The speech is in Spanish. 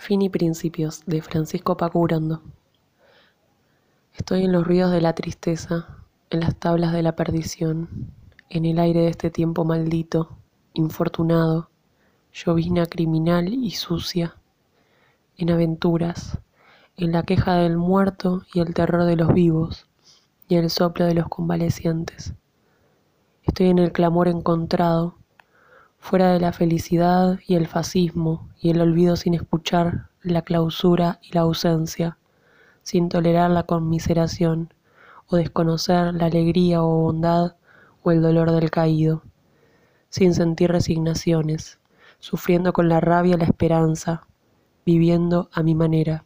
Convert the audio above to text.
Fin y principios de Francisco Paco Estoy en los ruidos de la tristeza, en las tablas de la perdición, en el aire de este tiempo maldito, infortunado, llovizna criminal y sucia, en aventuras, en la queja del muerto y el terror de los vivos, y el soplo de los convalecientes. Estoy en el clamor encontrado, fuera de la felicidad y el fascismo y el olvido sin escuchar la clausura y la ausencia, sin tolerar la conmiseración o desconocer la alegría o bondad o el dolor del caído, sin sentir resignaciones, sufriendo con la rabia la esperanza, viviendo a mi manera.